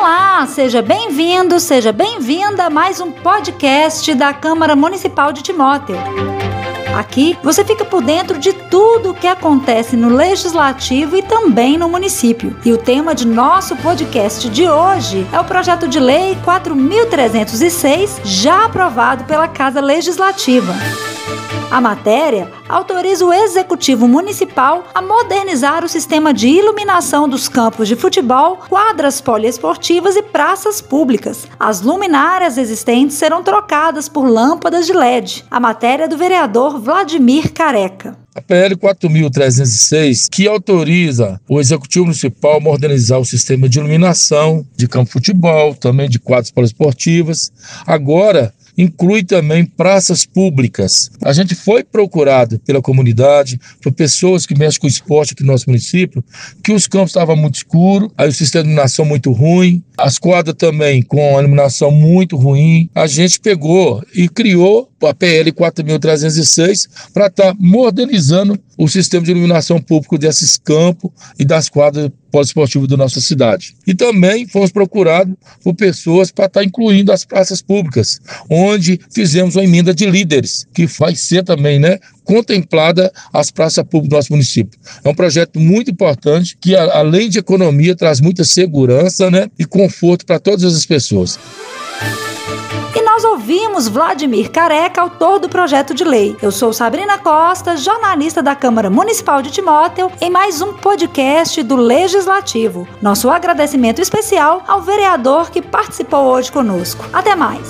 Olá, seja bem-vindo, seja bem-vinda a mais um podcast da Câmara Municipal de Timóteo. Aqui você fica por dentro de tudo o que acontece no legislativo e também no município. E o tema de nosso podcast de hoje é o projeto de lei 4306, já aprovado pela Casa Legislativa. A matéria autoriza o Executivo Municipal a modernizar o sistema de iluminação dos campos de futebol, quadras poliesportivas e praças públicas. As luminárias existentes serão trocadas por lâmpadas de LED. A matéria é do vereador Vladimir Careca. A PL 4.306, que autoriza o Executivo Municipal a modernizar o sistema de iluminação de campo de futebol, também de quadras poliesportivas. Agora, inclui também praças públicas. A gente foi procurado pela comunidade, por pessoas que mexem com esporte aqui no nosso município, que os campos estavam muito escuros, aí o sistema de iluminação muito ruim, as quadras também com a iluminação muito ruim. A gente pegou e criou a PL 4.306 para estar tá modernizando o sistema de iluminação público desses campos e das quadras poliesportivas da nossa cidade. E também fomos procurados por pessoas para estar incluindo as praças públicas, onde fizemos uma emenda de líderes, que vai ser também né, contemplada as praças públicas do nosso município. É um projeto muito importante que, além de economia, traz muita segurança né, e conforto para todas as pessoas. Ouvimos Vladimir Careca, autor do projeto de lei. Eu sou Sabrina Costa, jornalista da Câmara Municipal de Timóteo, em mais um podcast do Legislativo. Nosso agradecimento especial ao vereador que participou hoje conosco. Até mais!